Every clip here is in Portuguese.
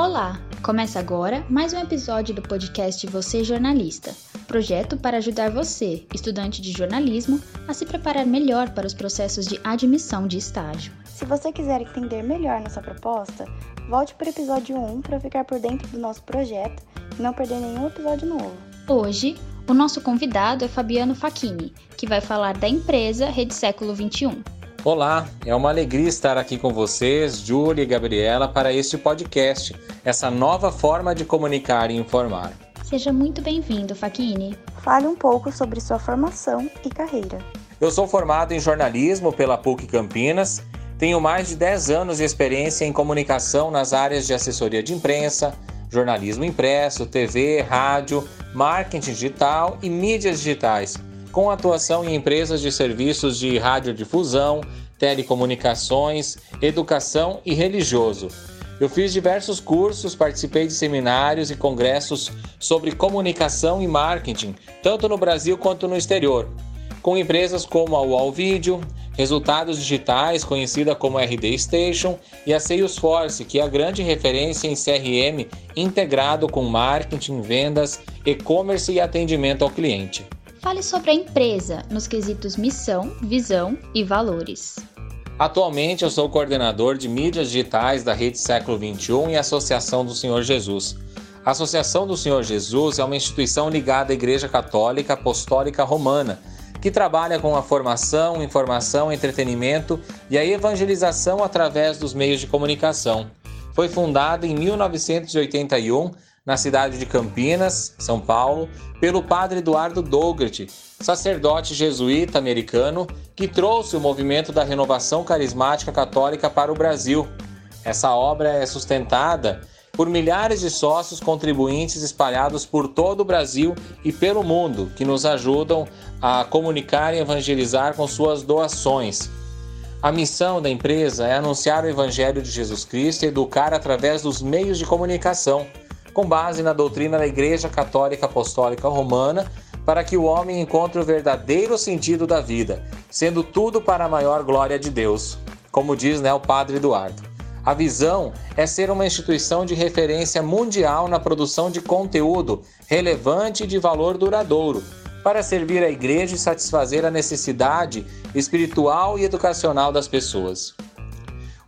Olá! Começa agora mais um episódio do podcast Você Jornalista, projeto para ajudar você, estudante de jornalismo, a se preparar melhor para os processos de admissão de estágio. Se você quiser entender melhor nossa proposta, volte para o episódio 1 para ficar por dentro do nosso projeto e não perder nenhum episódio novo. Hoje, o nosso convidado é Fabiano Facchini, que vai falar da empresa Rede Século 21. Olá, é uma alegria estar aqui com vocês, Júlia e Gabriela, para este podcast, essa nova forma de comunicar e informar. Seja muito bem-vindo, Facchini. Fale um pouco sobre sua formação e carreira. Eu sou formado em jornalismo pela PUC Campinas, tenho mais de 10 anos de experiência em comunicação nas áreas de assessoria de imprensa, jornalismo impresso, TV, rádio, marketing digital e mídias digitais com atuação em empresas de serviços de radiodifusão, telecomunicações, educação e religioso. Eu fiz diversos cursos, participei de seminários e congressos sobre comunicação e marketing, tanto no Brasil quanto no exterior, com empresas como a UOL Video, Resultados Digitais, conhecida como RD Station, e a Salesforce, que é a grande referência em CRM integrado com marketing, vendas, e-commerce e atendimento ao cliente. Fale sobre a empresa nos quesitos missão, visão e valores. Atualmente eu sou coordenador de mídias digitais da Rede Século XXI e Associação do Senhor Jesus. A Associação do Senhor Jesus é uma instituição ligada à Igreja Católica Apostólica Romana, que trabalha com a formação, informação, entretenimento e a evangelização através dos meios de comunicação. Foi fundada em 1981 na cidade de Campinas, São Paulo, pelo padre Eduardo Dougherty, sacerdote jesuíta americano que trouxe o movimento da renovação carismática católica para o Brasil. Essa obra é sustentada por milhares de sócios contribuintes espalhados por todo o Brasil e pelo mundo, que nos ajudam a comunicar e evangelizar com suas doações. A missão da empresa é anunciar o Evangelho de Jesus Cristo e educar através dos meios de comunicação com base na doutrina da Igreja Católica Apostólica Romana, para que o homem encontre o verdadeiro sentido da vida, sendo tudo para a maior glória de Deus, como diz né, o Padre Eduardo. A visão é ser uma instituição de referência mundial na produção de conteúdo relevante e de valor duradouro, para servir a igreja e satisfazer a necessidade espiritual e educacional das pessoas.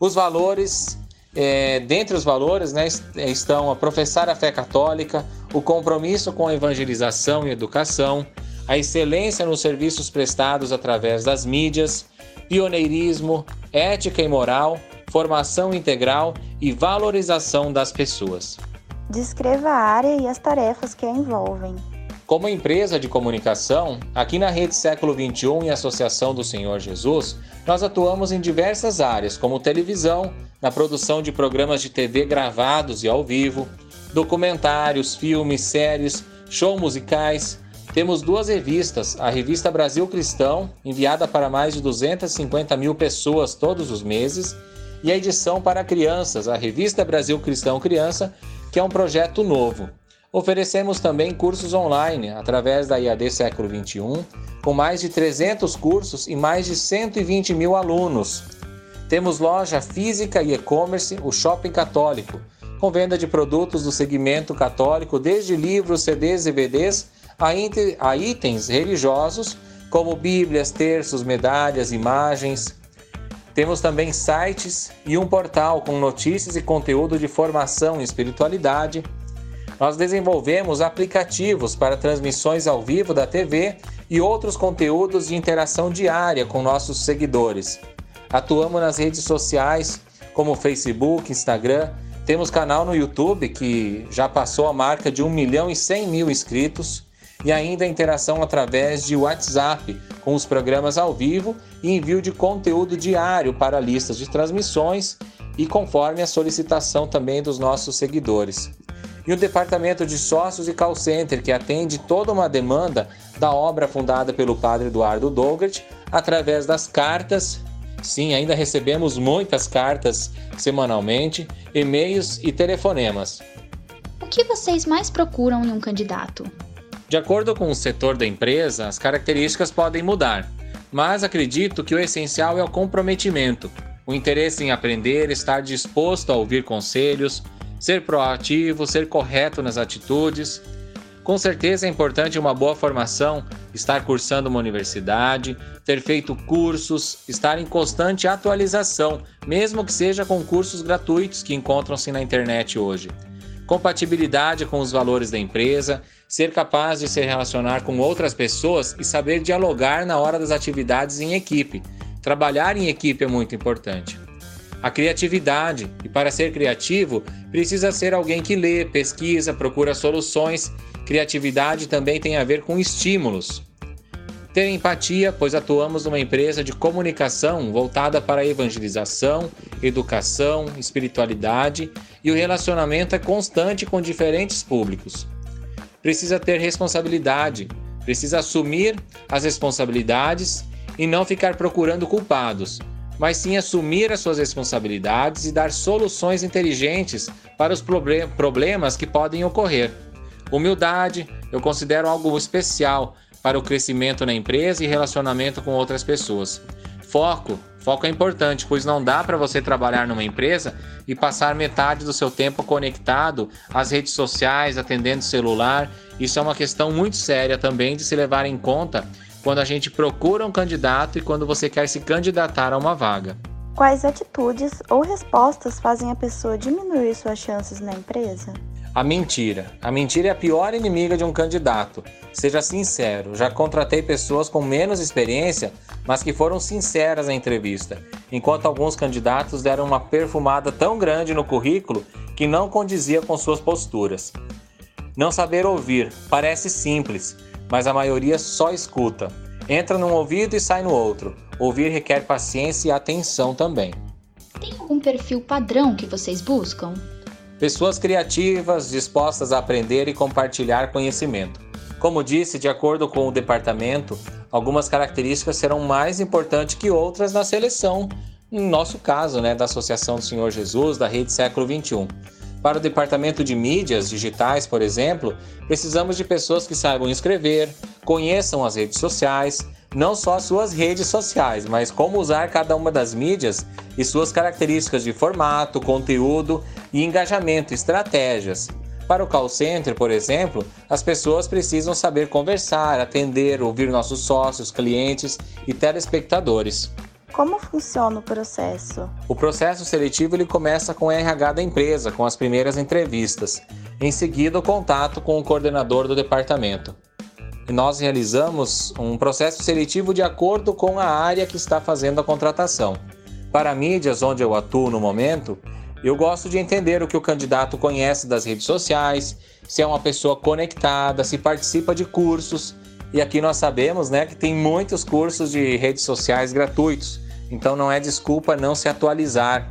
Os valores é, dentre os valores né, estão a professar a fé católica, o compromisso com a evangelização e educação, a excelência nos serviços prestados através das mídias, pioneirismo, ética e moral, formação integral e valorização das pessoas. Descreva a área e as tarefas que a envolvem. Como empresa de comunicação, aqui na Rede Século XXI e Associação do Senhor Jesus, nós atuamos em diversas áreas, como televisão, na produção de programas de TV gravados e ao vivo, documentários, filmes, séries, shows musicais. Temos duas revistas, a revista Brasil Cristão, enviada para mais de 250 mil pessoas todos os meses, e a edição para crianças, a revista Brasil Cristão Criança, que é um projeto novo. Oferecemos também cursos online através da IAD Século XXI, com mais de 300 cursos e mais de 120 mil alunos. Temos loja física e e-commerce, o Shopping Católico, com venda de produtos do segmento católico, desde livros, CDs e DVDs a itens religiosos, como bíblias, terços, medalhas, imagens. Temos também sites e um portal com notícias e conteúdo de formação em espiritualidade. Nós desenvolvemos aplicativos para transmissões ao vivo da TV e outros conteúdos de interação diária com nossos seguidores. Atuamos nas redes sociais como Facebook, Instagram. Temos canal no YouTube que já passou a marca de 1 milhão e 100 mil inscritos. E ainda interação através de WhatsApp, com os programas ao vivo e envio de conteúdo diário para listas de transmissões e conforme a solicitação também dos nossos seguidores. E o departamento de sócios e call center, que atende toda uma demanda da obra fundada pelo padre Eduardo Dougert, através das cartas Sim, ainda recebemos muitas cartas semanalmente, e-mails e telefonemas. O que vocês mais procuram em um candidato? De acordo com o setor da empresa, as características podem mudar, mas acredito que o essencial é o comprometimento, o interesse em aprender, estar disposto a ouvir conselhos, ser proativo, ser correto nas atitudes. Com certeza é importante uma boa formação, estar cursando uma universidade, ter feito cursos, estar em constante atualização, mesmo que seja com cursos gratuitos que encontram-se na internet hoje. Compatibilidade com os valores da empresa, ser capaz de se relacionar com outras pessoas e saber dialogar na hora das atividades em equipe. Trabalhar em equipe é muito importante. A criatividade, e para ser criativo, precisa ser alguém que lê, pesquisa, procura soluções. Criatividade também tem a ver com estímulos. Ter empatia, pois atuamos numa empresa de comunicação voltada para a evangelização, educação, espiritualidade e o relacionamento é constante com diferentes públicos precisa ter responsabilidade, precisa assumir as responsabilidades e não ficar procurando culpados, mas sim assumir as suas responsabilidades e dar soluções inteligentes para os problemas que podem ocorrer. Humildade eu considero algo especial para o crescimento na empresa e relacionamento com outras pessoas. Foco Foco é importante, pois não dá para você trabalhar numa empresa e passar metade do seu tempo conectado às redes sociais, atendendo celular. Isso é uma questão muito séria também de se levar em conta quando a gente procura um candidato e quando você quer se candidatar a uma vaga. Quais atitudes ou respostas fazem a pessoa diminuir suas chances na empresa? A mentira. A mentira é a pior inimiga de um candidato. Seja sincero, já contratei pessoas com menos experiência, mas que foram sinceras na entrevista, enquanto alguns candidatos deram uma perfumada tão grande no currículo que não condizia com suas posturas. Não saber ouvir parece simples, mas a maioria só escuta. Entra num ouvido e sai no outro. Ouvir requer paciência e atenção também. Tem algum perfil padrão que vocês buscam? Pessoas criativas, dispostas a aprender e compartilhar conhecimento. Como disse, de acordo com o departamento, algumas características serão mais importantes que outras na seleção, no nosso caso, né, da Associação do Senhor Jesus, da Rede Século XXI. Para o departamento de mídias digitais, por exemplo, precisamos de pessoas que saibam escrever, conheçam as redes sociais, não só suas redes sociais, mas como usar cada uma das mídias e suas características de formato, conteúdo e engajamento, estratégias. Para o call center, por exemplo, as pessoas precisam saber conversar, atender, ouvir nossos sócios, clientes e telespectadores. Como funciona o processo? O processo seletivo ele começa com o RH da empresa, com as primeiras entrevistas. Em seguida, o contato com o coordenador do departamento nós realizamos um processo seletivo de acordo com a área que está fazendo a contratação. Para mídias onde eu atuo no momento, eu gosto de entender o que o candidato conhece das redes sociais, se é uma pessoa conectada, se participa de cursos. E aqui nós sabemos né, que tem muitos cursos de redes sociais gratuitos, então não é desculpa não se atualizar.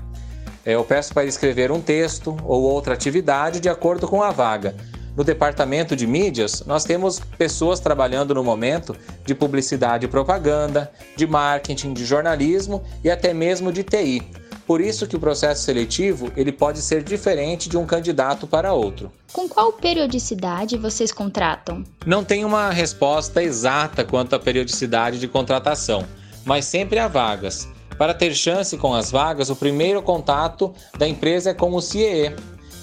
Eu peço para escrever um texto ou outra atividade de acordo com a vaga. No departamento de mídias, nós temos pessoas trabalhando no momento de publicidade e propaganda, de marketing, de jornalismo e até mesmo de TI. Por isso que o processo seletivo ele pode ser diferente de um candidato para outro. Com qual periodicidade vocês contratam? Não tem uma resposta exata quanto à periodicidade de contratação, mas sempre há vagas. Para ter chance com as vagas, o primeiro contato da empresa é com o CIE,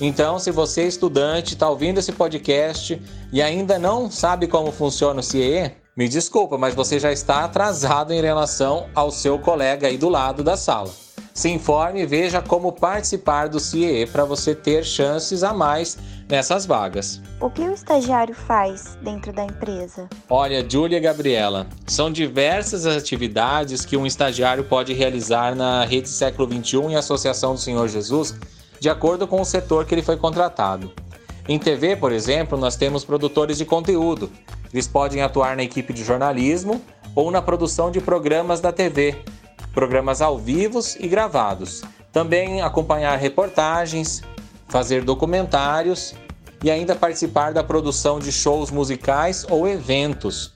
então, se você, estudante, está ouvindo esse podcast e ainda não sabe como funciona o CIE, me desculpa, mas você já está atrasado em relação ao seu colega aí do lado da sala. Se informe e veja como participar do CIE para você ter chances a mais nessas vagas. O que o estagiário faz dentro da empresa? Olha, Júlia e Gabriela, são diversas as atividades que um estagiário pode realizar na Rede Século XXI e Associação do Senhor Jesus de acordo com o setor que ele foi contratado. Em TV, por exemplo, nós temos produtores de conteúdo. Eles podem atuar na equipe de jornalismo ou na produção de programas da TV, programas ao vivo e gravados. Também acompanhar reportagens, fazer documentários e ainda participar da produção de shows musicais ou eventos.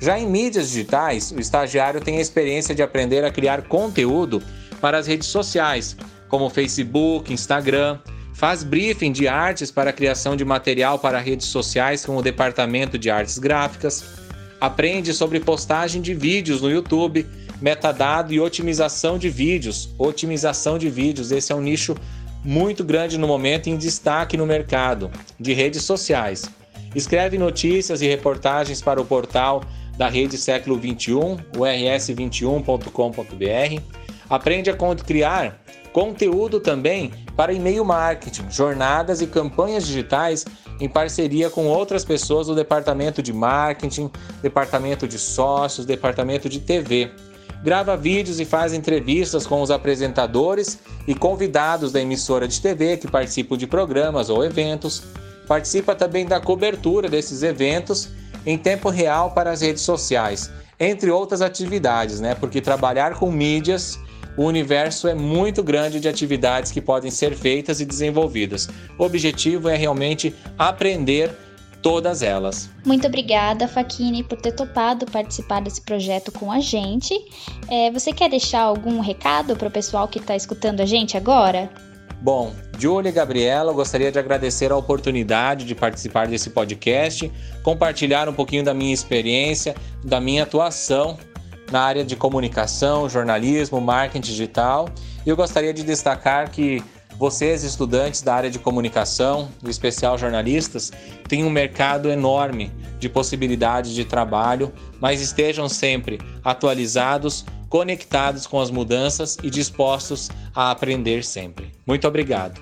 Já em mídias digitais, o estagiário tem a experiência de aprender a criar conteúdo para as redes sociais, como Facebook, Instagram. Faz briefing de artes para a criação de material para redes sociais com o departamento de artes gráficas. Aprende sobre postagem de vídeos no YouTube, metadado e otimização de vídeos. Otimização de vídeos, esse é um nicho muito grande no momento em destaque no mercado de redes sociais. Escreve notícias e reportagens para o portal da Rede Século 21, o rs21.com.br. Aprende a criar conteúdo também para e-mail marketing, jornadas e campanhas digitais em parceria com outras pessoas do departamento de marketing, departamento de sócios, departamento de TV. Grava vídeos e faz entrevistas com os apresentadores e convidados da emissora de TV que participam de programas ou eventos. Participa também da cobertura desses eventos em tempo real para as redes sociais, entre outras atividades, né? Porque trabalhar com mídias o universo é muito grande de atividades que podem ser feitas e desenvolvidas. O objetivo é realmente aprender todas elas. Muito obrigada, Faquini, por ter topado participar desse projeto com a gente. É, você quer deixar algum recado para o pessoal que está escutando a gente agora? Bom, Júlia e Gabriela, eu gostaria de agradecer a oportunidade de participar desse podcast, compartilhar um pouquinho da minha experiência, da minha atuação na área de comunicação, jornalismo, marketing digital. E eu gostaria de destacar que vocês, estudantes da área de comunicação, do especial jornalistas, têm um mercado enorme de possibilidades de trabalho, mas estejam sempre atualizados, conectados com as mudanças e dispostos a aprender sempre. Muito obrigado.